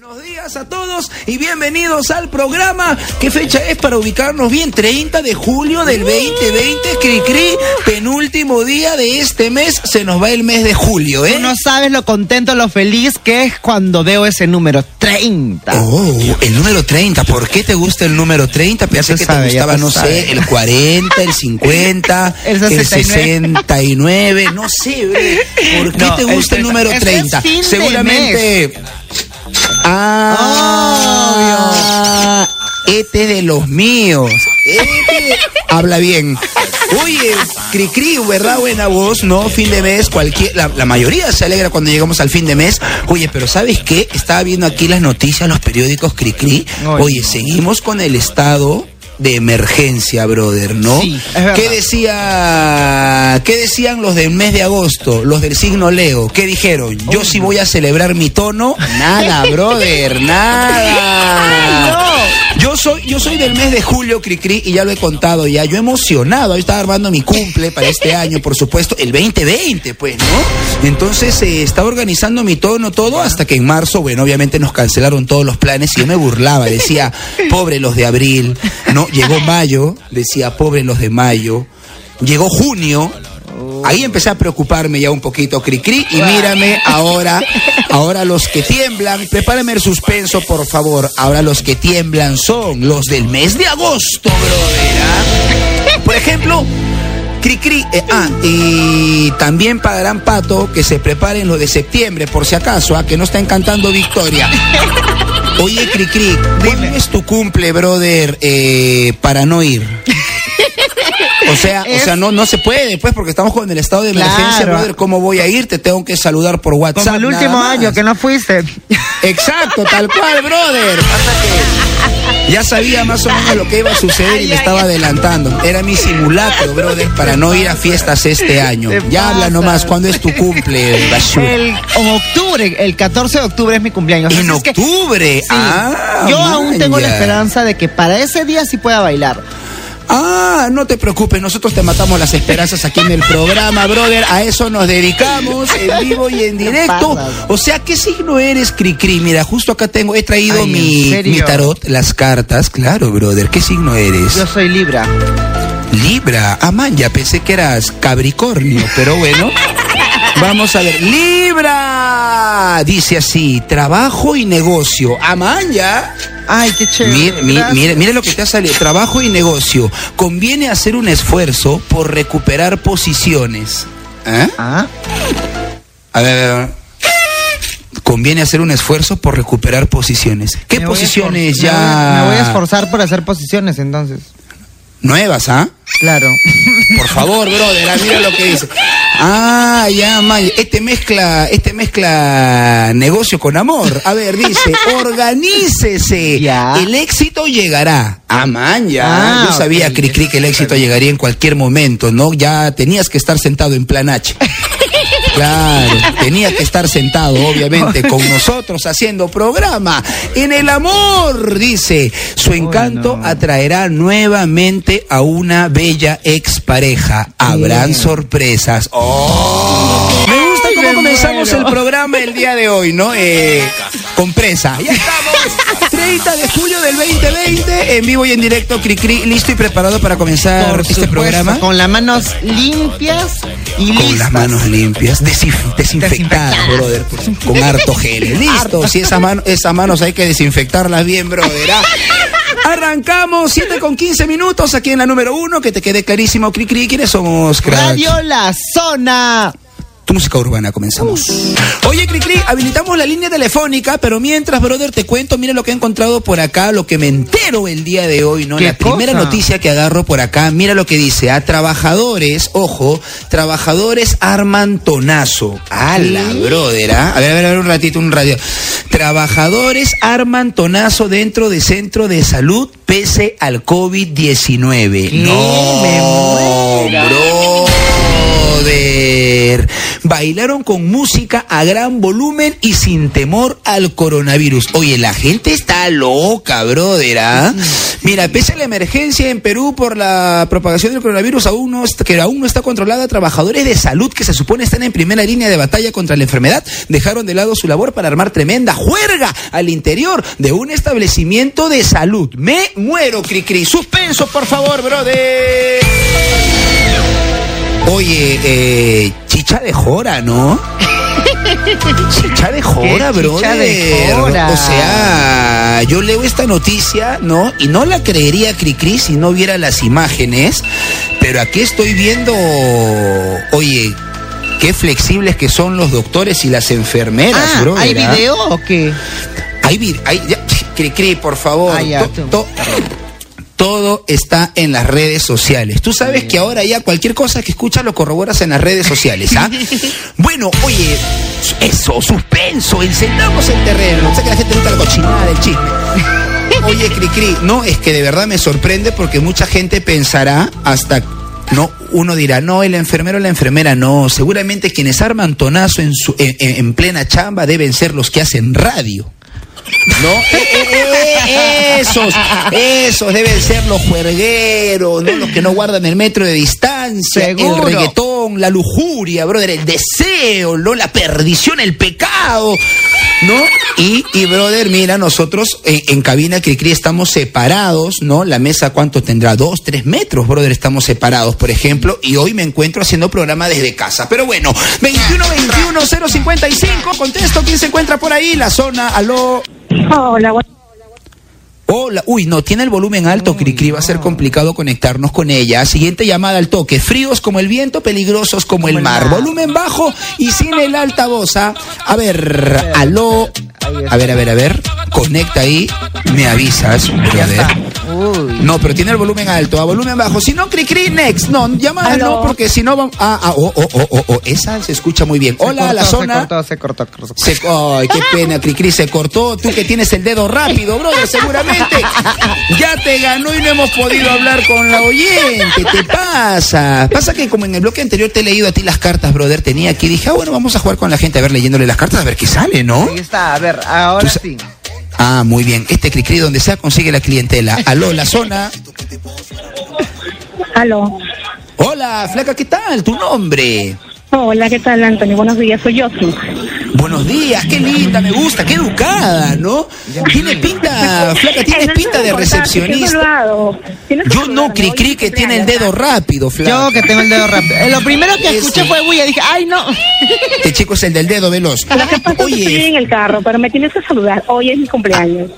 Buenos días a todos y bienvenidos al programa. ¿Qué fecha es para ubicarnos bien? 30 de julio del 2020, Cri Cri, penúltimo día de este mes. Se nos va el mes de julio, ¿eh? Tú no sabes lo contento, lo feliz que es cuando veo ese número 30. Oh, el número 30. ¿Por qué te gusta el número 30? Pensé que sabe, te gustaba, no sabe. sé, el 40, el 50, El 69. 69. No sé. ¿por qué No, te el gusta el, 30. número Ese es 30? fin de Seguramente. Ah, este de los míos. Este habla bien. Oye, cri cri, ¿verdad? Buena voz, ¿no? Fin de mes, cualquier, la, la mayoría se alegra cuando llegamos al fin de mes. Oye, pero ¿sabes qué? Estaba viendo aquí las noticias, los periódicos cri cri. Oye. Oye, seguimos con el estado de emergencia, brother, ¿no? Sí. ¿Qué decía, qué decían los del mes de agosto, los del signo Leo? ¿Qué dijeron? Yo sí voy a celebrar mi tono. Nada, brother, nada. Yo soy, yo soy del mes de julio, Cricri, y ya lo he contado ya. Yo emocionado, yo estaba armando mi cumple para este año, por supuesto, el 2020, pues, ¿no? Entonces eh, estaba organizando mi tono, todo, hasta que en marzo, bueno, obviamente nos cancelaron todos los planes y yo me burlaba, decía, pobre los de abril, ¿no? Llegó mayo, decía, pobre los de mayo. Llegó junio, Ahí empecé a preocuparme ya un poquito, cri cri, y mírame ahora, ahora los que tiemblan, prepárame el suspenso, por favor. Ahora los que tiemblan son los del mes de agosto, brother. ¿ah? Por ejemplo, cri cri, eh, ah, y también pagarán pato que se preparen los de septiembre, por si acaso, a que no están cantando victoria. Oye, cri cri, ¿cuándo es tu cumple, brother, eh, para no ir? O sea, o Es- sea, no, no se puede, pues, porque estamos con el estado de emergencia, Claro. brother. ¿Cómo voy a ir? Te tengo que saludar por WhatsApp. Como el último año que no fuiste. Exacto, tal cual, brother. Pasa que ya sabía más o menos lo que iba a suceder y me estaba adelantando. Era mi simulacro, brother, para no ir a fiestas este año. Ya habla nomás, ¿cuándo es tu cumple? El, en octubre, el 14 de octubre es mi cumpleaños. En Así es que- octubre. Sí. Ah, Yo aún tengo la esperanza de que para ese día sí pueda bailar. Ah, no te preocupes, nosotros te matamos las esperanzas aquí en el programa, brother. A eso nos dedicamos en vivo y en directo. O sea, ¿qué signo eres, Cricri? Mira, justo acá tengo, he traído mi tarot, las cartas. Claro, brother, ¿qué signo eres? Yo soy Libra. Libra. Ah, man, ya pensé que eras Capricornio, pero bueno. Vamos a ver. Libra. Dice así, trabajo y negocio. Ah, man, ya. Ay, qué chévere. Mire, mire lo que te ha salido. Trabajo y negocio. Conviene hacer un esfuerzo por recuperar posiciones. ¿Eh? Ah, A ver, a ver. Conviene hacer un esfuerzo por recuperar posiciones. ¿Qué me posiciones ya Me voy, me voy a esforzar por hacer posiciones entonces. nuevas, ah? Claro. Por favor, brother, mira lo que dice. Ah, ya, man. Este mezcla, este mezcla negocio con amor. A ver, dice, organícese. Ya. El éxito llegará. Ah, man, ya. Ah, Yo sabía, ok. Cri Cri, que el éxito llegaría en cualquier momento, ¿no? Ya tenías que estar sentado en plan H. Claro, tenía que estar sentado, obviamente, con nosotros haciendo programa. En el amor, dice, su encanto atraerá nuevamente a una bella expareja. Habrán Bien. sorpresas. ¡Oh! Me gusta cómo me comenzamos el programa el día de hoy, ¿no? Eh, con presa. Ya estamos. 30 de julio del 2020, en vivo y en directo, Cricri, listo y preparado para comenzar Por este supuesto, programa. Con las manos limpias y Con listas. las manos limpias, desinf- desinfectadas, Desinfectadas. brother, con harto gel. Listo, si esas, mano- esas manos hay que desinfectarlas bien, brother. ¿ah? Arrancamos 7 con 15 minutos aquí en la número 1, que te quede clarísimo, cri cri, ¿quiénes somos, crack? Radio La Zona. Tu música urbana, comenzamos. Oye, Cricri, habilitamos la línea telefónica, pero mientras, brother, te cuento, mira lo que he encontrado por acá, lo que me entero el día de hoy, ¿no? ¿Qué La primera cosa? noticia que agarro por acá, mira lo que dice, a trabajadores, ojo, trabajadores arman tonazo. ¡Hala, brother! ¿ah? A ver, a ver, a ver, un ratito, un radio. Trabajadores arman tonazo dentro de centro de salud pese al COVID-19. ¿Qué? No, Me muero. brother. Bailaron con música a gran volumen y sin temor al coronavirus. Oye, la gente está loca, brother. ¿ah? Mira, pese a la emergencia en Perú por la propagación del coronavirus, aún no, que aún no está controlada, trabajadores de salud que se supone están en primera línea de batalla contra la enfermedad dejaron de lado su labor para armar tremenda juerga al interior de un establecimiento de salud. Me muero, Cricri. Suspenso, por favor, brother. Oye, eh, chicha de jora, ¿no? Chicha de jora, brother. O sea, yo leo esta noticia, ¿no? Y no la creería Cricri si no viera las imágenes. Pero aquí estoy viendo, oye, qué flexibles que son los doctores y las enfermeras, Ah, brother. ¿Hay ¿ah? video o qué? Hay video. Cricri, por favor. Ah, ya, to- todo está en las redes sociales. Tú sabes que ahora ya cualquier cosa que escuchas lo corroboras en las redes sociales, ¿ah? bueno, oye, eso, suspenso, encendamos el terreno. Sé que a la gente gusta la cochinada del chisme. Oye, Cricri, no, es que de verdad me sorprende porque mucha gente pensará hasta. No, uno dirá, no, el enfermero o la enfermera, no. Seguramente quienes arman tonazo en, su, en- en plena chamba deben ser los que hacen radio. ¿No? Eh, eh, eh, esos, esos deben ser los juergueros, ¿no? Los que no guardan el metro de distancia, Seguro. el reggaetón, la lujuria, brother, el deseo, ¿no? La perdición, el pecado, ¿no? Y, y brother, mira, nosotros en, cabina Cricri estamos separados, ¿no? La mesa, ¿cuánto tendrá? Dos, tres metros, brother, estamos separados, por ejemplo, y hoy me encuentro haciendo programa desde casa. Pero bueno, 21 21 055, contesto, ¿quién se encuentra por ahí? La zona, aló. Hola, bueno, Hola, uy, no, tiene el volumen alto, Cricri, va a ser complicado conectarnos con ella. Siguiente llamada al toque, fríos como el viento, peligrosos como el el mar. mar. Volumen bajo y sin el altavoz, ¿ah? A ver, aló. A ver, a ver, a ver, conecta ahí, me avisas, brother. Uy. No, pero tiene el volumen alto, a volumen bajo. Si no, Cricri, next. No, llamada no, porque si no vamos. Ah, ah, oh, oh, oh, oh, oh, esa se escucha muy bien. Se Hola, cortó, la zona. Se cortó, se cortó, se cortó. Ay, qué pena, Cricri, se cortó. Tú que tienes el dedo rápido, brother, seguramente. Ya te ganó y no hemos podido hablar con la oyente. ¿Te pasa? Pasa que como en el bloque anterior te he leído a ti las cartas, brother, tenía aquí. Dije, ah, bueno, vamos a jugar con la gente, a ver, leyéndole las cartas, a ver qué sale, ¿no? Ahí está, a ver, ahora sí. Ah, muy bien. Este Cricri, donde sea, consigue la clientela. Aló, la zona. aló. Hola, flaca, ¿qué tal? ¿Tu nombre? Hola, ¿qué tal, Antonio? Buenos días, soy Yosi. Buenos días, qué linda, me gusta, qué educada, ¿no? Tiene pinta, flaca, tienes pinta de recepcionista. Yo no, Cricri, que tiene el dedo rápido, flaca. Yo que tengo el dedo rápido. Eh, Lo primero que escuché fue bulla. Dije, ay, no. Este chico es el del dedo veloz. Lo que pasa es que estoy Oye, en el carro, pero me tienes que saludar. Hoy es mi cumpleaños.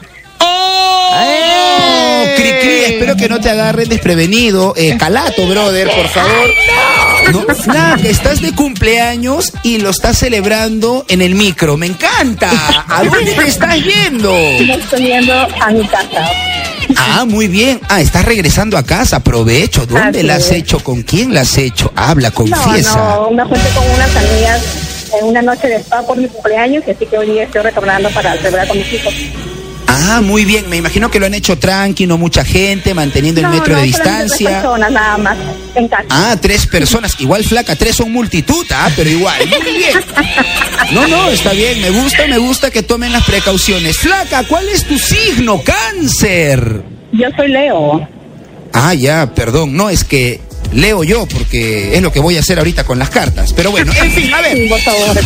¡Oh! Cricri, espero que no te agarren desprevenido. Eh, calato, brother, por favor. No, flaca, estás de cumpleaños y lo estás celebrando en el micro. Me encanta. ¿A dónde te estás yendo? Me estoy yendo a mi casa. Ah, muy bien. Ah, estás regresando a casa. Aprovecho. ¿Dónde Así la has es. hecho? ¿Con quién la has hecho? Habla, No, confiesa. no, me junté con unas amigas en una noche de spa por mi cumpleaños, así que hoy día estoy retornando para celebrar con mis hijos. Ah, muy bien. Me imagino que lo han hecho tranqui, no mucha gente, manteniendo el metro no, de solamente tres distancia. personas nada más en casa. Ah, tres personas. Igual flaca, tres son multitud, ah, pero igual. Muy bien. No, no, está bien. Me gusta, me gusta que tomen las precauciones. Flaca, ¿cuál es tu signo? Cáncer. Yo soy Leo. Ah, ya, perdón. No, es que leo yo porque es lo que voy a hacer ahorita con las cartas. Pero bueno, en fin, a Sí, ver. por favor.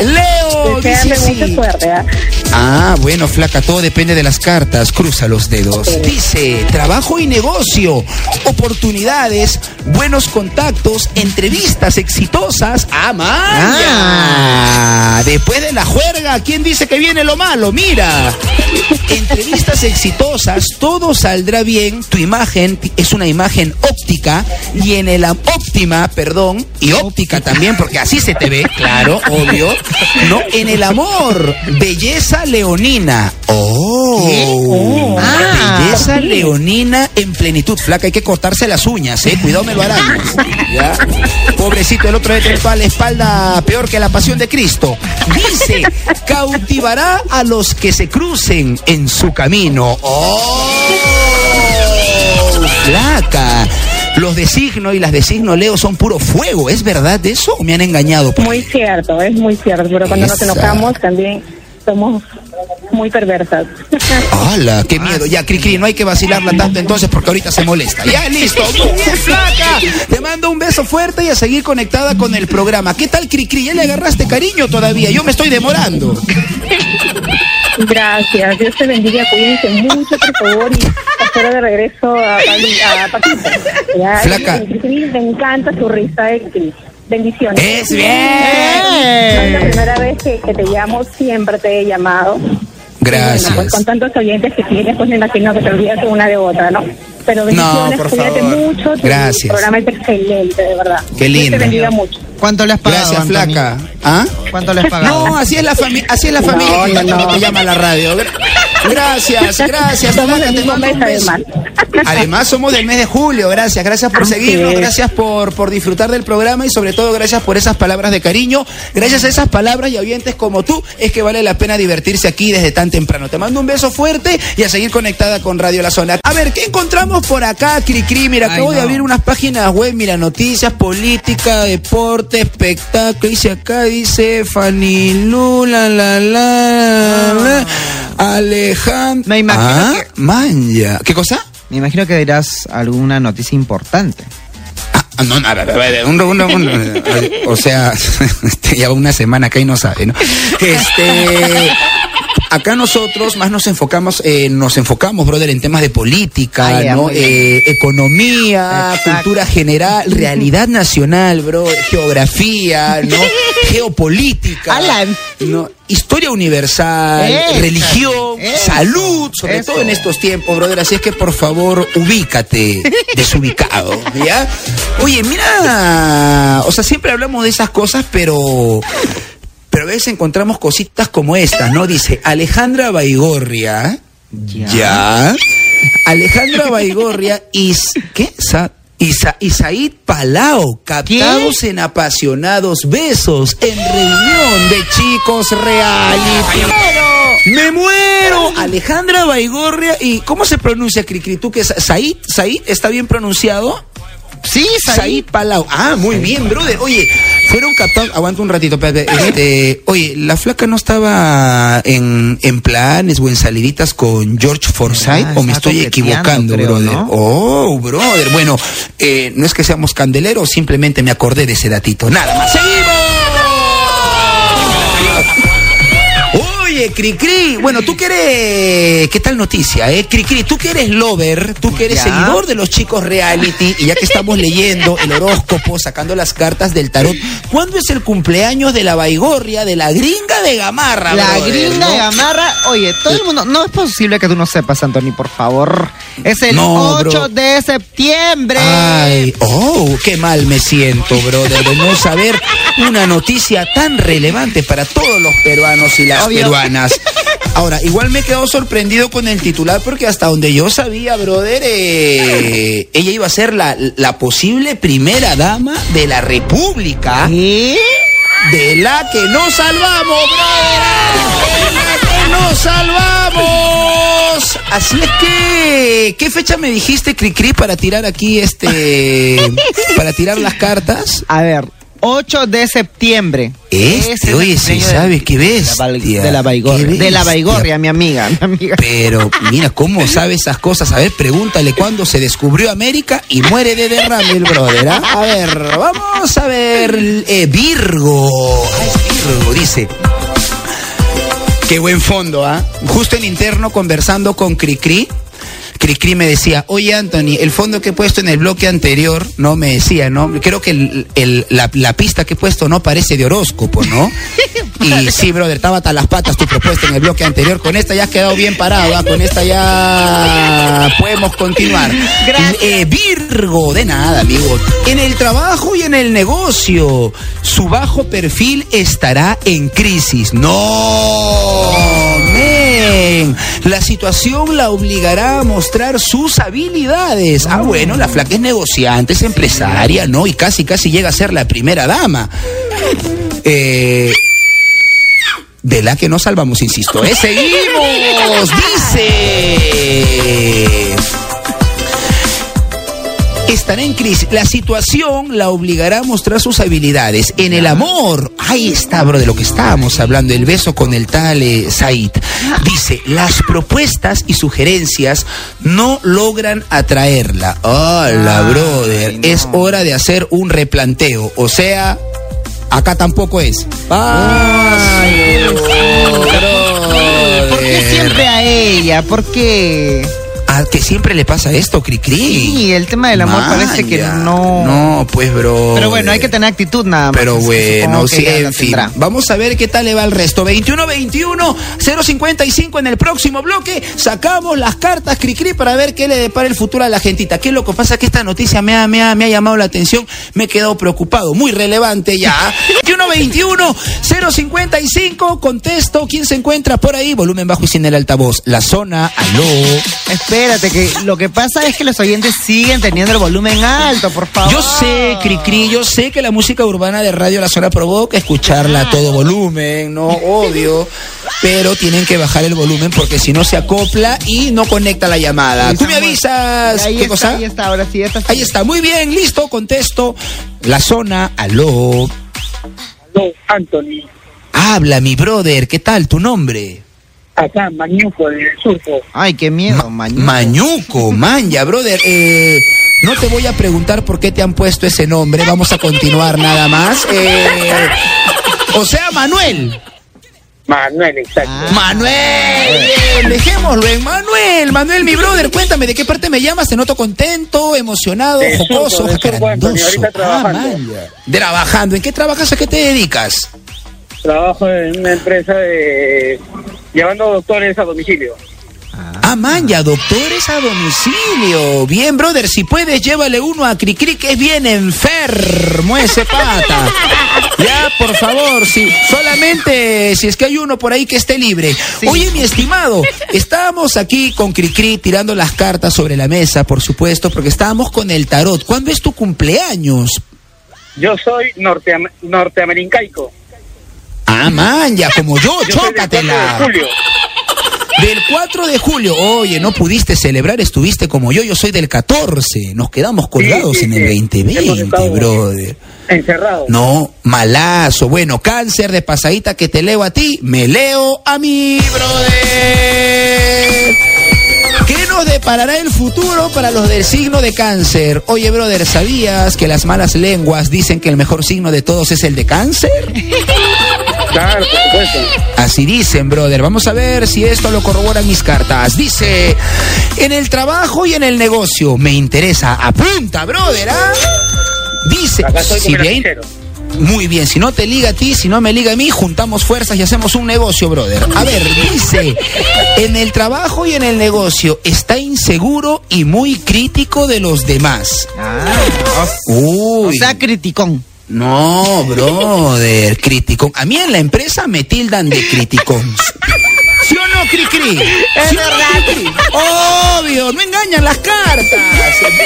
Leo, dice mucha suerte. ¿ah? Ah, bueno, flaca, todo depende de las cartas. Cruza los dedos. Dice, trabajo y negocio, oportunidades, buenos contactos, entrevistas exitosas. ¡Ah, Maya! Después de la juerga, ¿quién dice que viene lo malo? Mira, entrevistas exitosas, todo saldrá bien. Tu imagen es una imagen óptica y en el óptima, perdón, y óptica también, porque así se te ve, claro, obvio. No, en el amor, belleza leonina. Oh, Ah. belleza leonina en plenitud. Flaca, hay que cortarse las uñas, eh. Cuidado, me lo harán. ¿Ya? Pobrecito, el otro tiene toda la espalda peor que la pasión de Cristo. Dice, cautivará a los que se crucen en su camino. Oh, flaca. Los de signo y las de signo Leo son puro fuego. ¿Es verdad eso o me han engañado? Muy cierto, es muy cierto, pero cuando nos enojamos también somos muy perversas. ¡Hala! ¡Qué miedo! Ya, Cricri, no hay que vacilarla tanto entonces porque ahorita se molesta. ¡Ya, listo! ¡Muy bien, flaca! Te mando un beso fuerte y a seguir conectada con el programa. ¿Qué tal, Cricri? ¿Ya le agarraste cariño todavía? Yo me estoy demorando. Gracias, Dios te bendiga, cuídense mucho, por favor, y espero de regreso a, a Paquita. Ya, Flaca. y- y- Me encanta su risa, eh, Cris. Bendiciones. ¡Es bien! Es la primera vez que, que te llamo, siempre te he llamado. Gracias. Bueno, pues con tantos oyentes que tienes, pues me imagino que te olvidas una de otra, ¿no? Pero bendiciones, por cuídate favor. mucho. tu Gracias. programa es excelente, de verdad. Qué linda. te bendiga mucho. ¿Cuánto le has pagado, Gracias, Anthony? flaca. ¿Ah? ¿Cuánto le has pagado? No, así es la familia, así es la No, familia no, no. te llama a la radio. Gracias, gracias. Somos del te mismo mes, además. Además, somos del mes de julio. Gracias, gracias por Así seguirnos, es. gracias por, por disfrutar del programa y sobre todo gracias por esas palabras de cariño. Gracias a esas palabras y oyentes como tú es que vale la pena divertirse aquí desde tan temprano. Te mando un beso fuerte y a seguir conectada con Radio La Zona. A ver, ¿qué encontramos por acá, Cricri? Mira, Ay, acabo de no. abrir unas páginas web, mira, noticias, política, deporte, espectáculo. Dice acá, dice Fanny Lula, la, la, la, Alejandro. Me imagino ah, que- Manja. ¿Qué cosa? Me imagino que dirás alguna noticia importante. Ah, no, nada, un, un, un- o sea, este, ya va una semana acá y no sabe, ¿no? Este, acá nosotros más nos enfocamos, eh, nos enfocamos, brother, en temas de política, ¿no? Eh, economía, Exacto. cultura general, realidad nacional, bro, geografía, ¿no? Geopolítica, Alan. ¿no? Historia universal, Eso, religión, eso, salud, sobre eso. todo en estos tiempos, brother. Así es que por favor, ubícate, desubicado, ¿ya? Oye, mira, o sea, siempre hablamos de esas cosas, pero. Pero a veces encontramos cositas como estas, ¿no? Dice Alejandra Baigorria. Ya. Ya. Alejandra Baigorria y. ¿Qué? Sa- Isa, Isaid Palao, captados en apasionados besos en reunión de chicos reality. ¡Me muero! Alejandra Baigorria y ¿cómo se pronuncia Cricri? ¿Tú que es Said? ¿Said está bien pronunciado? Sí, Said Palau. Ah, muy bien, brother. Oye, fueron captados. Aguanta un ratito, espérate. Este, oye, la flaca no estaba en, en planes o en saliditas con George Forsyth, Ah, o me estoy equivocando, creo, brother. ¿no? Oh, brother. Bueno, eh, no es que seamos candeleros, simplemente me acordé de ese datito. Nada más. ¡Seguimos! Oye, Cricri, bueno, tú que eres, ¿qué tal noticia, eh? Cricri, tú que eres lover, tú que eres Ya. seguidor de los chicos reality, y ya que estamos leyendo el horóscopo, sacando las cartas del tarot, ¿cuándo es el cumpleaños de la Baigorria, de la gringa de Gamarra, La brother, gringa no? de Gamarra. Oye, todo el mundo. No es posible que tú no sepas, Anthony, por favor. Es el No, 8 bro. de septiembre. Ay, oh, qué mal me siento, brother, de no saber una noticia tan relevante para todos los peruanos y las Obvio. peruanas. Ahora, igual me he quedado sorprendido con el titular porque hasta donde yo sabía, brother, eh, ella iba a ser la, la posible primera dama de la República. ¿Qué? De la que nos salvamos, brother. De la que nos salvamos. Así es que, ¿qué fecha me dijiste, Cricri, para tirar aquí este, para tirar las cartas? A ver, 8 de septiembre. Este, oye, sí sabes, qué. Val- de la Baigorria. De la. Baigorria, mi amiga. Mi amiga. Pero mira cómo sabe esas cosas. A ver, pregúntale cuándo se descubrió América y muere de derrame el brother. ¿ah? A ver, vamos a ver. eh, Virgo. Ah, es Virgo, dice. Qué buen fondo, ¿ah? Justo en interno conversando con Cricri. Cricri me decía, oye Anthony, el fondo que he puesto en el bloque anterior, no me decía, ¿no? Creo que el- el- la, la pista que he puesto no parece de horóscopo, ¿no? Y sí, brother, estaba hasta las patas tu propuesta en el bloque anterior. Con esta ya has quedado bien parado, ¿ah? Con esta ya podemos continuar. Gracias. Eh, Virgo, de nada, amigo. En el trabajo y en el negocio, su bajo perfil estará en crisis. No, men. La situación la obligará a mostrar sus habilidades. Ah, bueno, la flaca es negociante, es empresaria, ¿no? Y casi, casi llega a ser la primera dama. Eh, de la que nos salvamos, insisto. ¿eh? Seguimos, dice. Estará en crisis. La situación la obligará a mostrar sus habilidades. En el amor, ahí está, bro, de lo que estábamos hablando, el beso con el tal eh, Said. Dice, las propuestas y sugerencias no logran atraerla. Hola, Ay, brother. no. Es hora de hacer un replanteo. O sea, acá tampoco es. Ay, ¿Por qué siempre a ella? ¿Por qué? Ah, que siempre le pasa esto, Cricri. Sí, el tema del amor parece que no. No, pues, bro. Pero bueno, hay que tener actitud nada más. Pero bueno, sí, en fin. tendrá. Vamos a ver qué tal le va el resto. 21-21, 055 en el próximo bloque. Sacamos las cartas Cricri para ver qué le depara el futuro a la gentita. ¿Qué es lo que pasa? Que esta noticia me ha, me ha, me ha llamado la atención. Me he quedado preocupado. Muy relevante ya. 21-21, 055. Contesto. ¿Quién se encuentra por ahí? Volumen bajo y sin el altavoz. La zona. Aló. Espérate, que lo que pasa es que los oyentes siguen teniendo el volumen alto, por favor. Yo sé, Cricri, yo sé que la música urbana de Radio La Zona provoca escucharla a todo volumen, no obvio, pero tienen que bajar el volumen porque si no se acopla y no conecta la llamada. Tú me avisas. Ahí ¿Qué está, cosa? ahí está, ahora sí, esta sí. Ahí está, muy bien, listo, contesto. La zona, aló. No, Anthony, Habla, mi brother, ¿qué tal tu nombre? Acá, Mañuco, del surco. Ay, qué miedo, Ma- mañana. Mañuco, Manja, brother. Eh, no te voy a preguntar por qué te han puesto ese nombre. Vamos a continuar nada más. Eh, o sea, Manuel. Manuel, exacto. Ah. Manuel, bien, dejémoslo en Manuel. Manuel, mi brother, cuéntame de qué parte me llamas. Te noto contento, emocionado, jocoso, jacarandoso. ahorita trabajando. Ah, manja. Trabajando. ¿En qué trabajas? ¿A qué te dedicas? Trabajo en una empresa de... llevando doctores a domicilio. Ah, manja, doctores a domicilio. Bien, brother, si puedes, llévale uno a Cricri, que es bien enfermo ese pata. Ya, por favor, sí. Solamente si es que hay uno por ahí que esté libre. Oye, mi estimado, estábamos aquí con Cricri tirando las cartas sobre la mesa, por supuesto, porque estábamos con el tarot. ¿Cuándo es tu cumpleaños? Yo soy norteam- norteamericaico. Ah, manja, como yo, Yo soy del 4 de chócatela. julio. Del 4 de julio. Oye, no pudiste celebrar, estuviste como yo, yo soy del 14. Nos quedamos colgados sí, en el sí. 2020, Hemos estado- brother. Encerrado. No, malazo. Bueno, cáncer de pasadita que te leo a ti, me leo a mí, brother. ¿Qué nos deparará el futuro para los del signo de cáncer? Oye, brother, ¿sabías que las malas lenguas dicen que el mejor signo de todos es el de cáncer? Claro, por supuesto. Así dicen, brother. Vamos a ver si esto lo corroboran mis cartas. Dice, en el trabajo y en el negocio me interesa. Apunta, brother, ¿ah? Dice, Acá estoy si bien, muy bien, si no te liga a ti, si no me liga a mí, juntamos fuerzas y hacemos un negocio, brother. A ver, dice, en el trabajo y en el negocio está inseguro y muy crítico de los demás. Ah, o, o Uy. sea, criticón. No, brother, criticón. A mí en la empresa me tildan de criticón. ¿Sí o no, Cricri? Es ¿Sí o no, Cricri? Obvio, no engañan las cartas.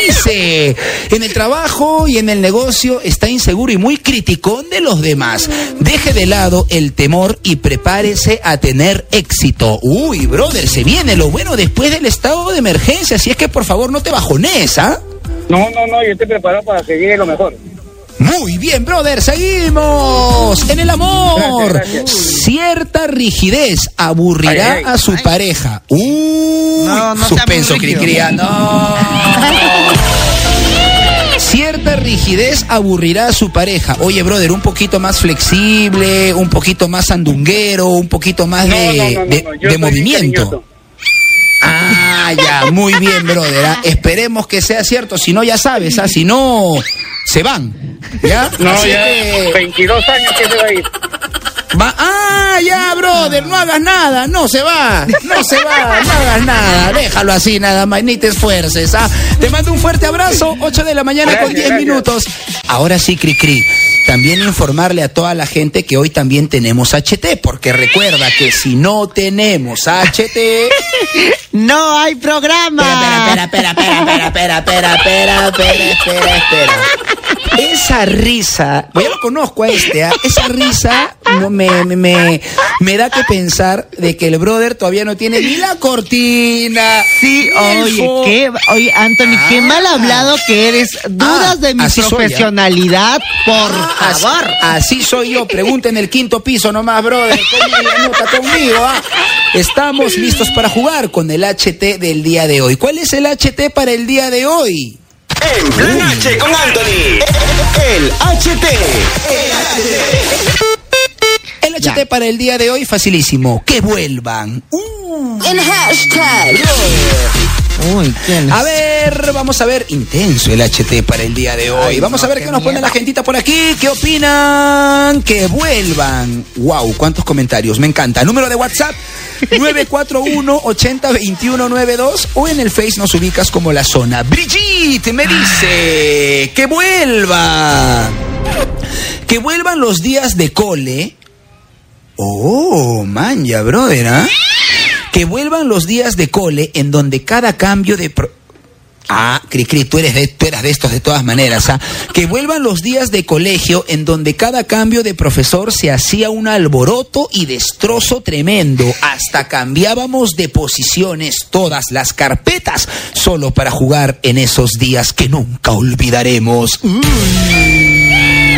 Dice, en el trabajo y en el negocio está inseguro y muy criticón de los demás. Deje de lado el temor y prepárese a tener éxito. Uy, brother, se viene lo bueno después del estado de emergencia. Así es que por favor no te bajones, ¿ah? No, no, no, yo estoy preparado para que llegue lo mejor. Muy bien, brother, seguimos. En el amor, Gracias, gracias. cierta rigidez aburrirá Ay, ay. a su pareja. Uy, No, no suspenso. Cricria, no. Cierta rigidez aburrirá a su pareja. Oye, brother, un poquito más flexible, un poquito más sandunguero, un poquito más No, de, no, no, no, de- no, yo de soy movimiento. cariñoso. Ah, ya, muy bien, brother. ah. Esperemos que sea cierto. Si no, ya sabes, ah, si no, se van. ¿Ya? No, Así ya que- 22 años que se va a ir. Va- ah, ya, brother, no hagas nada, no se va, no se va, no hagas nada, déjalo así nada más, ni te esfuerces, ¿ah? Te mando un fuerte abrazo, 8 de la mañana con Gracias, 10 gracias. minutos. Ahora sí, Cri Cri, también informarle a toda la gente que hoy también tenemos HT, porque recuerda que si no tenemos HT... No hay programa. Espera, espera, espera, espera, espera, espera, espera, espera, espera, espera, espera. Esa risa, pues ya lo conozco a este, ¿ah? esa risa no me, me, me, me da que pensar de que el brother todavía no tiene ni la cortina. Sí, oye, fo- qué, oye, Anthony, qué Ah. mal hablado que eres. Dudas Ah, de mi ¿ah? profesionalidad, por favor. Así, soy yo. Pregunten el quinto piso nomás, brother. Conmigo. Estamos listos para jugar con el HT del día de hoy. ¿Cuál es el HT para el día de hoy? En Plan H con Anthony. El HT. El HT para el día de hoy, facilísimo. Que vuelvan. Uh, En hashtag. Uy, ¿quién es? a ver, vamos a ver. Intenso el HT para el día de hoy. Ay, vamos no, a ver qué qué nos pone la gentita por aquí. ¿Qué opinan? Que vuelvan. Wow, cuántos comentarios. Me encanta. Número de WhatsApp 941 80 21 92 o en el Face nos ubicas como la zona. Brigitte me dice que vuelva. Que vuelvan los días de cole. Oh, man, ya, brother, ¿ah? Que vuelvan los días de cole en donde cada cambio de... pro- Ah, Cricri, tú eres de, tú eras de estos de todas maneras, ¿ah? Que vuelvan los días de colegio en donde cada cambio de profesor se hacía un alboroto y destrozo tremendo. Hasta cambiábamos de posiciones todas las carpetas solo para jugar en esos días que nunca olvidaremos.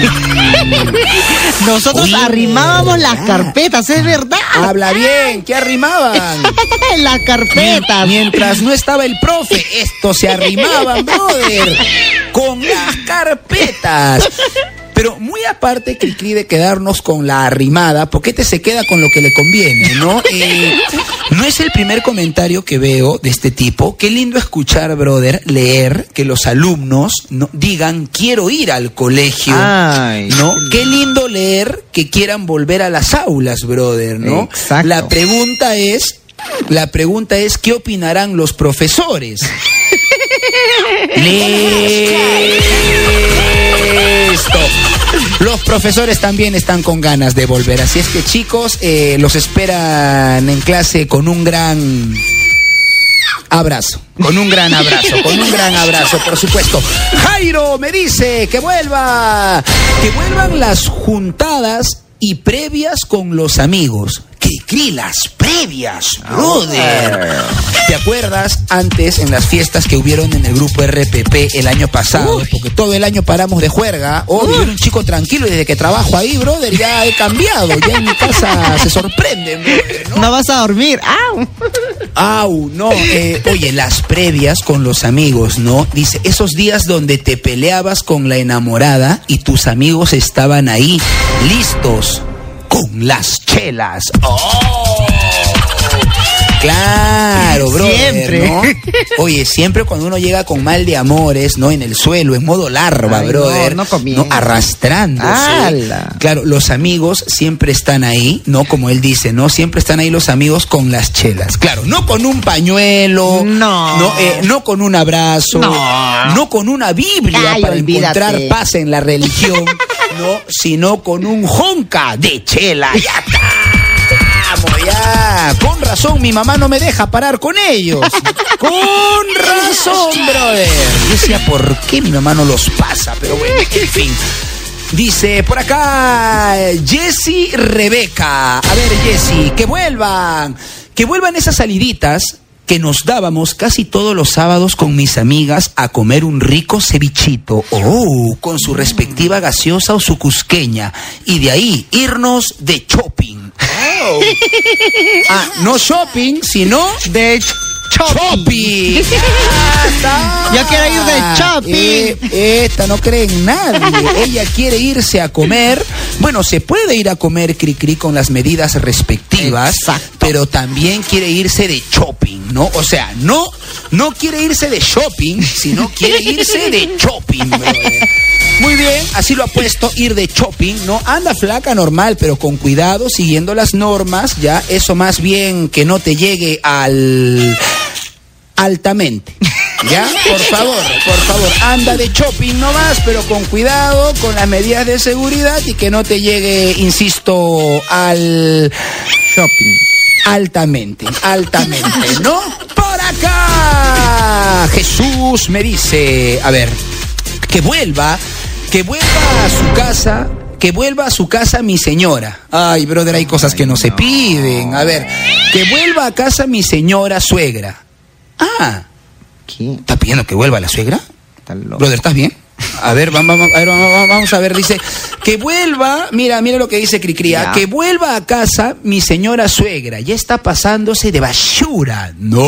Nosotros Oye, arrimábamos las ¿verdad? carpetas, es verdad. Habla bien, ¿qué arrimaban? las carpetas. Mientras no estaba el profe, esto se arrimaban, brother, con las carpetas. Pero muy aparte que de quedarnos con la arrimada, porque este se queda con lo que le conviene, ¿no? Eh, no es el primer comentario que veo de este tipo. Qué lindo escuchar, brother, leer que los alumnos no, digan quiero ir al colegio. Ay. ¿No? Qué lindo leer que quieran volver a las aulas, brother, ¿no? Exacto. La pregunta es, la pregunta es, ¿qué opinarán los profesores? Listo. Los profesores también están con ganas de volver, así es que chicos, eh, los esperan en clase con un gran abrazo, con un gran abrazo, con un gran abrazo, por supuesto. Jairo me dice que vuelva, que vuelvan las juntadas y previas con los amigos. Cri las previas, brother. ¿Te acuerdas antes en las fiestas que hubieron en el grupo RPP el año pasado? Porque todo el año paramos de juerga. Oh, yo era un chico tranquilo y desde que trabajo ahí, brother, ya he cambiado. Ya en mi casa se sorprenden, brother, ¿no? No vas a dormir. ¡Au! Au, no, eh, oye, las previas con los amigos, ¿no? Dice, esos días donde te peleabas con la enamorada y tus amigos estaban ahí, listos, con las chelas. ¡Oh! Claro, bro. Siempre. ¿no? Oye, siempre cuando uno llega con mal de amores, ¿no? En el suelo, en modo larva, Ay, brother. no, no comienza. Arrastrándose. ¡Hala! Claro, los amigos siempre están ahí, ¿no? Como él dice, ¿no? Siempre están ahí los amigos con las chelas. Claro, no con un pañuelo. No. No, eh, no con un abrazo. No. No con una Biblia Ay, para olvídate. encontrar paz en la religión. no, sino con un jonca de chela. Ya estamos, ya. Con razón, mi mamá no me deja parar con ellos. Con razón, brother. Yo decía, ¿por qué mi mamá no los pasa? Pero bueno, en fin. Dice por acá Jessy Rebeca. A ver, Jessy, que vuelvan. Que vuelvan esas saliditas que nos dábamos casi todos los sábados con mis amigas a comer un rico cevichito. Oh, con su respectiva gaseosa o su cusqueña. Y de ahí irnos de shopping. Ah, no shopping, sino De shopping. Yo quiero ir de shopping. Eh, esta no cree en nadie. Ella quiere irse a comer. Bueno, se puede ir a comer cri-cri con las medidas respectivas, Exacto. pero también quiere irse de shopping, ¿no? O sea, no, no quiere irse de shopping, sino quiere irse de shopping, brother. Muy bien, así lo ha puesto, ir de shopping, ¿no? Anda flaca normal, pero con cuidado, siguiendo las normas, ya, eso más bien que no te llegue al altamente. ¿Ya? Por favor, por favor, anda de shopping nomás, pero con cuidado, con las medidas de seguridad y que no te llegue, insisto, al shopping. altamente, altamente, ¿no? Acá, Jesús me dice, a ver, que vuelva Que vuelva a su casa, que vuelva a su casa mi señora. Ay, brother, hay cosas que no, se piden. A ver, que vuelva a casa mi señora suegra. Ah, ¿Qué? ¿está pidiendo que vuelva la suegra? Está. Brother, ¿estás bien? A ver, vamos, vamos, a ver, vamos, vamos a ver, dice, que vuelva, mira, mira lo que dice Cricría, Ya. que vuelva a casa mi señora suegra, ya está pasándose de basura. ¡No!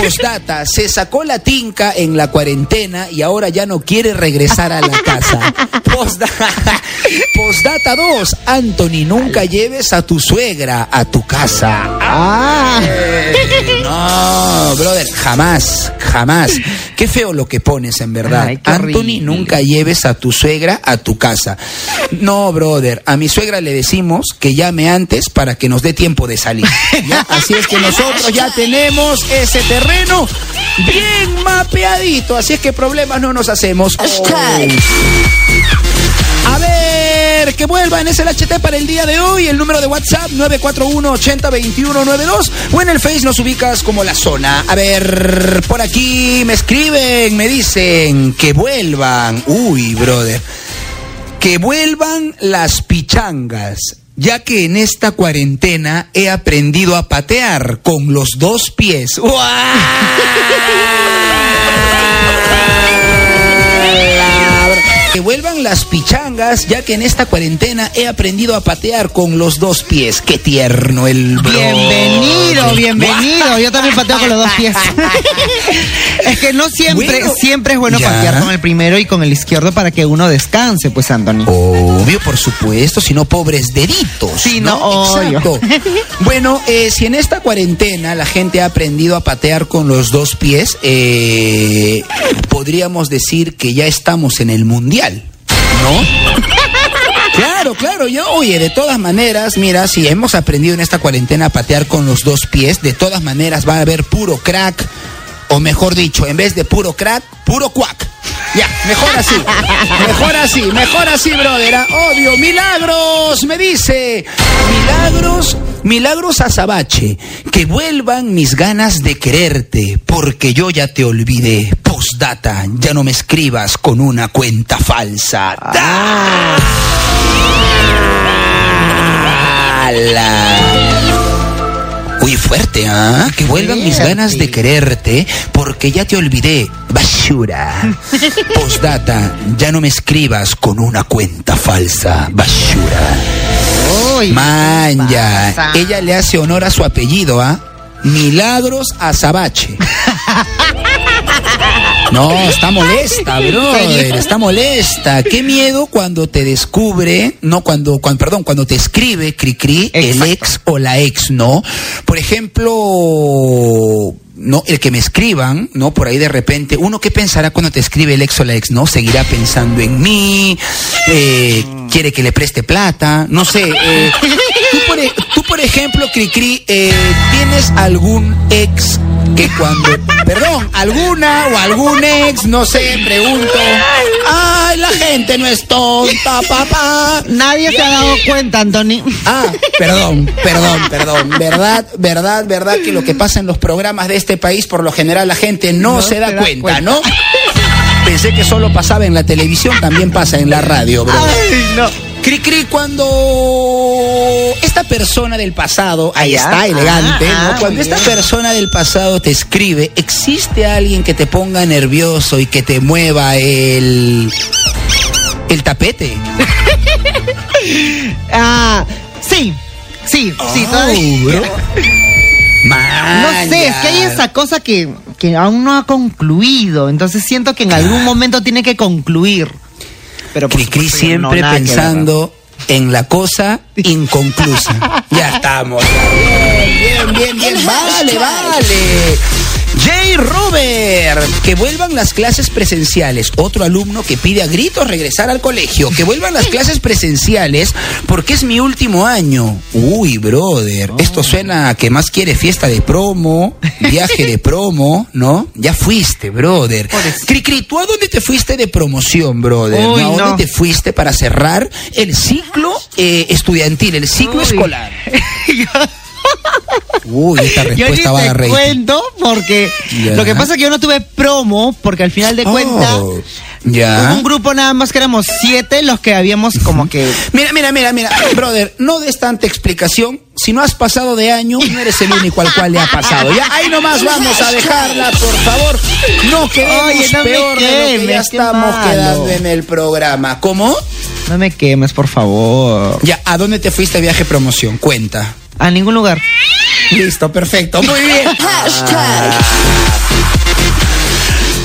Postdata, se sacó la tinca en la cuarentena y ahora ya no quiere regresar a la casa. Postdata, postdata 2, Anthony, nunca lleves a tu suegra a tu casa. Ah, No, brother, jamás, jamás. Qué feo lo que pones en verdad. Ay, Anthony, nunca lleves a tu suegra a tu casa. No, brother, a mi suegra le decimos que llame antes para que nos dé tiempo de salir. ¿ya? Así es que nosotros ya tenemos ese terreno bien mapeadito, así es que problemas no nos hacemos. A ver, que vuelva en ese HT para el día de hoy. El número de WhatsApp 941-802192 o en el Face nos ubicas como la zona. A ver, por aquí me escriben, me dicen que vuelvan. Uy, brother. Que vuelvan las pichangas. Ya que en esta cuarentena he aprendido a patear con los dos pies. Que vuelvan las pichangas, ya que en esta cuarentena he aprendido a patear con los dos pies. Qué tierno el bro. bienvenido, bienvenido. Yo también pateo con los dos pies. es que no siempre, Bueno, siempre es bueno ya. patear con el primero y con el izquierdo para que uno descanse, pues, Anthony. Obvio, por supuesto, si no pobres deditos. Sí, no, obvio. Exacto. Bueno, eh, si en esta cuarentena la gente ha aprendido a patear con los dos pies, eh, podríamos decir que ya estamos en el mundial, ¿no? Claro, claro, yo, oye, de todas maneras, mira, si hemos aprendido en esta cuarentena a patear con los dos pies, de todas maneras va a haber puro crack, o mejor dicho, en vez de puro crack, puro cuac. Ya, mejor así, mejor así, mejor así, brother. ah, Obvio, milagros, me dice. Milagros, milagros Azabache, que vuelvan mis ganas de quererte, porque yo ya te olvidé. Postdata, ya no me escribas con una cuenta falsa. Ah. ¡Ala! Uy, fuerte, ¿ah? Que vuelvan mis ganas de quererte porque ya te olvidé. Basura. Postdata, ya no me escribas con una cuenta falsa. Basura. Uy, Manja. Ella le hace honor a su apellido, ¿ah? Milagros Azabache. No, está molesta, brother, está molesta. Qué miedo cuando te descubre, no cuando, cuando perdón, cuando te escribe Cricri, el Exacto. ex o la ex, ¿no? Por ejemplo, no, el que me escriban, ¿no? Por ahí de repente, uno qué pensará cuando te escribe el ex o la ex, ¿no? Seguirá pensando en mí, eh, quiere que le preste plata, no sé. eh, e- tú, por ejemplo, Cricri, eh, ¿tienes algún ex que cuando, perdón, alguna o algún ex, no sé, pregunto, ay, la gente no es tonta, papá. Nadie se ha dado cuenta, Anthony. Ah, perdón, perdón, perdón. Verdad, verdad, verdad que lo que pasa en los programas de este país, por lo general la gente no, No se da se da cuenta, cuenta. ¿no? Pensé que solo pasaba en la televisión, también pasa en la radio, bro. Ay, no. Cri cri cuando esta persona del pasado, ahí Ah, está, ya. elegante, Ah, ¿no? ah, Cuando esta bien. persona del pasado te escribe, ¿existe alguien que te ponga nervioso y que te mueva el el tapete? Ah, sí, sí, sí, Oh, todavía. bro. No sé, es que hay esa cosa que, que aún no ha concluido. Entonces siento que en algún momento tiene que concluir. Pero por Cricri supuesto, siempre ¿no? pensando en la cosa inconclusa. ya estamos. Bien, bien, bien, bien. Vale, vale. Jay Robert, que vuelvan las clases presenciales. Otro alumno que pide a gritos regresar al colegio. Que vuelvan las clases presenciales porque es mi último año. Uy, brother. Esto suena a que más quiere fiesta de promo, viaje de promo, ¿no? Ya fuiste, brother. Cricri, ¿tú a dónde te fuiste de promoción, brother? Uy, ¿A dónde no. te fuiste para cerrar el ciclo eh, estudiantil, el ciclo Uy. escolar? Uy, esta Yo ni respuesta va a te rating. cuento porque lo que pasa es que yo no tuve promo porque al final de cuentas Oh, ya. hubo un grupo nada más que éramos siete los que habíamos como que Mira, mira, mira, mira, brother, no des tanta explicación. Si no has pasado de año, no eres el único al cual le ha pasado. Ya, ahí nomás vamos a dejarla, por favor. No quedemos Oye, no me peor de lo que quemes, ya estamos malo. quedando en el programa. ¿Cómo? no me quemes, por favor. Ya, ¿a dónde te fuiste viaje promoción? Cuenta. A ningún lugar. Listo, perfecto. Muy bien.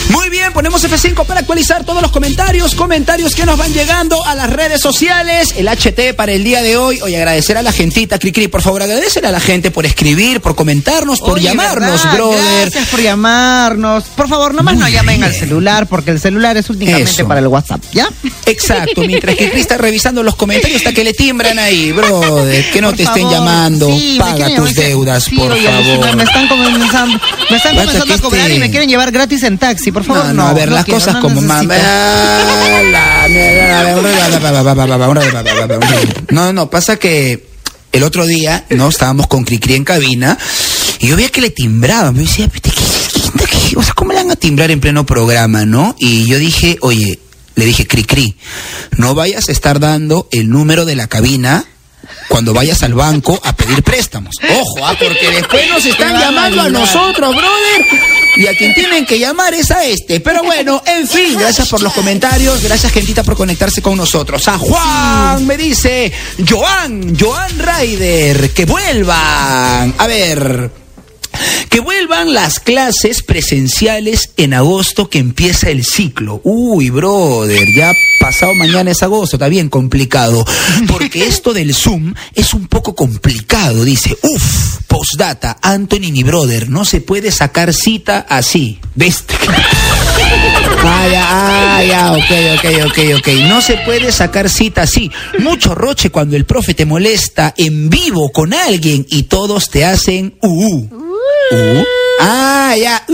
Muy bien, ponemos F5 para actualizar todos los comentarios, comentarios que nos van llegando a las redes sociales, el HT para el día de hoy. Oye, agradecer a la gentita, Cricri, por favor, agradecer a la gente por escribir, por comentarnos, por Oye, llamarnos, ¿verdad? brother. Gracias por llamarnos. Por favor, nomás no llamen al celular porque el celular es únicamente Eso. para el WhatsApp, ¿ya? Exacto, mientras que Cricri está revisando los comentarios hasta que le timbran ahí, brother, que no Por te estén llamando, Sí, paga tus deudas, sí, por favor. Me están comenzando, me están comenzando a cobrar este- y me quieren llevar gratis en taxi, por favor. No, No, a ver, las cosas como necesito. No, no, pasa que el otro día, ¿no? Estábamos con Cricri en cabina y yo veía que le timbraban. Yo decía, "¿Qué- qué- o sea, ¿cómo le van a timbrar en pleno programa, no? Y yo dije, oye, le dije, Cricri, no vayas a estar dando el número de la cabina cuando vayas al banco a pedir préstamos. Ojo, ah, porque después nos están llamando a nosotros, brother. Y a quien tienen que llamar es a este. Pero bueno, en fin, gracias por los comentarios. Gracias, gentita, por conectarse con nosotros. A Juan me dice, Joan, Joan Ryder, que vuelvan. A ver. Que vuelvan las clases presenciales en agosto que empieza el ciclo. Uy, brother, ya pasado mañana es agosto, está bien complicado. Porque esto del Zoom es un poco complicado, dice. Uf, postdata, Anthony, mi brother, no se puede sacar cita así. ¿Ves? Ah, ya, ah, ya, ok, ok, ok, ok. No se puede sacar cita así. Mucho roche cuando el profe te molesta en vivo con alguien y todos te hacen uh, uh. Uh. Ah, ya. Uh.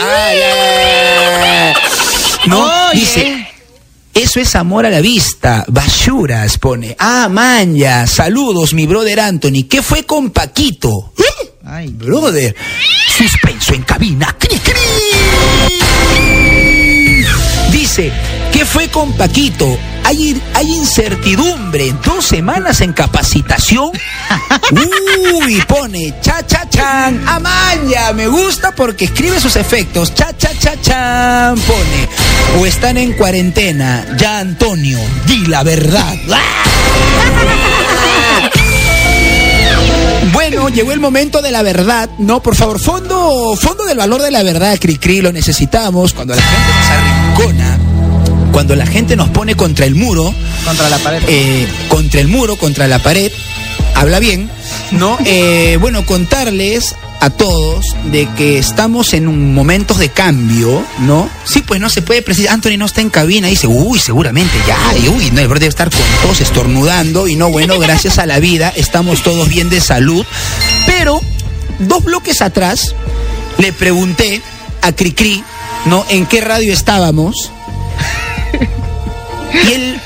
Ah, ya. No, dice. Eso es amor a la vista. Bashuras pone. Ah, manja. Saludos, mi brother Anthony. ¿Qué fue con Paquito? Ay, Brother, suspenso en cabina. ¡Cri, cri! Dice, ¿qué fue con Paquito? ¿Hay, hay incertidumbre, dos semanas en capacitación. Uy, pone cha cha chan, amaña, me gusta porque escribe sus efectos. Cha cha cha chan, pone. O están en cuarentena. Ya Antonio, di la verdad. Bueno, llegó el momento de la verdad. No, por favor, fondo, fondo del valor de la verdad, Cricri, lo necesitamos. Cuando la gente nos arrincona, cuando la gente nos pone contra el muro, contra la pared. eh, contra el muro, contra la pared, habla bien, ¿no? Eh, bueno, contarles a todos de que estamos en un momentos de cambio, ¿no? Sí, pues no se puede precisar. Anthony no está en cabina dice, uy, seguramente ya, y uy, no, el debe estar con tos, estornudando, y no, bueno, gracias a la vida, estamos todos bien de salud. Pero, dos bloques atrás, le pregunté a Cricri, ¿no? ¿En qué radio estábamos? Y él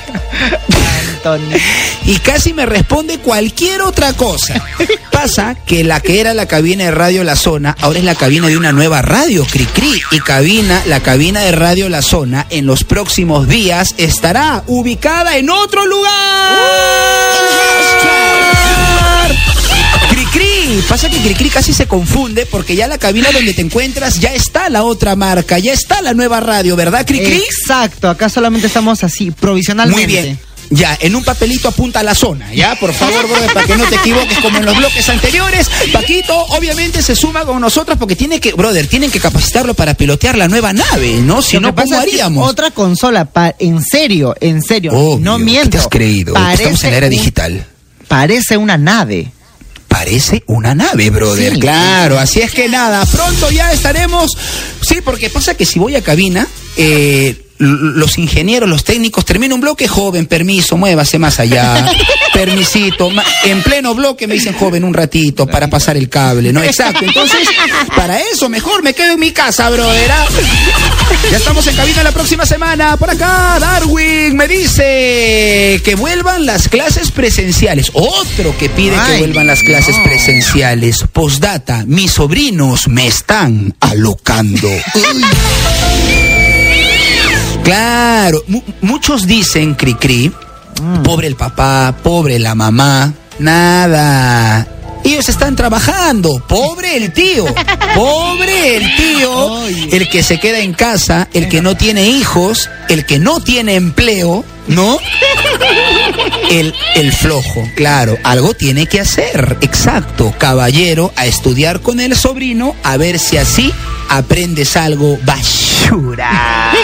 Antonio. y casi me responde cualquier otra cosa. Pasa que la que era la cabina de Radio La Zona, ahora es la cabina de una nueva radio, Cricri. Y cabina, la cabina de Radio La Zona, en los próximos días estará ubicada en otro lugar. Cricri, pasa que Cricri casi se confunde porque ya la cabina donde te encuentras ya está la otra marca, ya está la nueva radio, ¿verdad, Cricri? Exacto, acá solamente estamos así, provisionalmente. Muy bien. Ya, en un papelito apunta a la zona, ¿ya? Por favor, brother, para que no te equivoques como en los bloques anteriores. Paquito, obviamente, se suma con nosotros porque tiene que, brother, tienen que capacitarlo para pilotear la nueva nave, ¿no? Si Lo no, ¿cómo haríamos? Otra consola, pa- en serio, en serio, Obvio, no ¿qué miento. te has creído? Estamos en la era un- digital. Parece una nave. Parece una nave, brother. Sí. Claro, así es que nada, pronto ya estaremos. Sí, porque pasa que si voy a cabina, eh, los ingenieros, los técnicos, termina un bloque, joven, permiso, muévase más allá, permisito, en pleno bloque me dicen, joven, un ratito para pasar el cable, ¿no? Exacto, entonces, para eso mejor me quedo en mi casa, brother. ¿ah? Ya estamos en cabina la próxima semana. Por acá, Darwin me dice que vuelvan las clases presenciales. Otro que pide que vuelvan las clases no. presenciales. Postdata, mis sobrinos me están alocando. Claro, mu- muchos dicen, Cricri, pobre el papá, pobre la mamá, nada. Ellos están trabajando, pobre el tío, pobre el tío, el que se queda en casa, el que no tiene hijos, el que no tiene empleo, ¿no? El, el flojo, claro, algo tiene que hacer, exacto, caballero, a estudiar con el sobrino, a ver si así aprendes algo basura.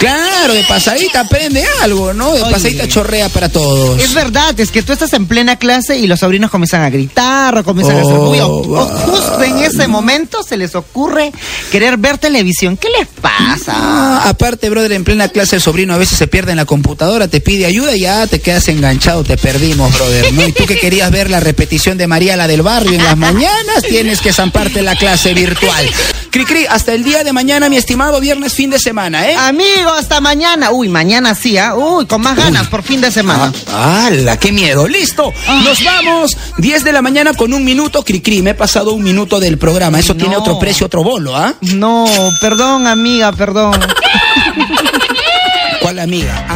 Claro, de pasadita aprende algo, ¿no? De Oye. pasadita chorrea para todos. Es verdad, es que tú estás en plena clase y los sobrinos comienzan a gritar o comienzan a hacer Oh, ruido. O justo en ese momento se les ocurre querer ver televisión. ¿Qué les pasa? Ah, aparte, brother, en plena clase el sobrino a veces se pierde en la computadora, te pide ayuda y ya te quedas enganchado, te perdimos, brother, ¿no? Y tú que querías ver la repetición de María la del barrio en las mañanas, tienes que zamparte la clase virtual. Cri Cri, hasta el día de mañana, mi estimado viernes, fin de semana, ¿eh? Amigo, hasta mañana. Uy, mañana sí, ¿ah? Uy, con más ganas, por fin de semana. Ah, ¡Hala, qué miedo! ¡Listo! Nos vamos. 10 de la mañana con un minuto, Cricri. Me he pasado un minuto del programa. Eso tiene otro precio, otro bolo, ¿ah? No, perdón, amiga, perdón. ¿Cuál amiga?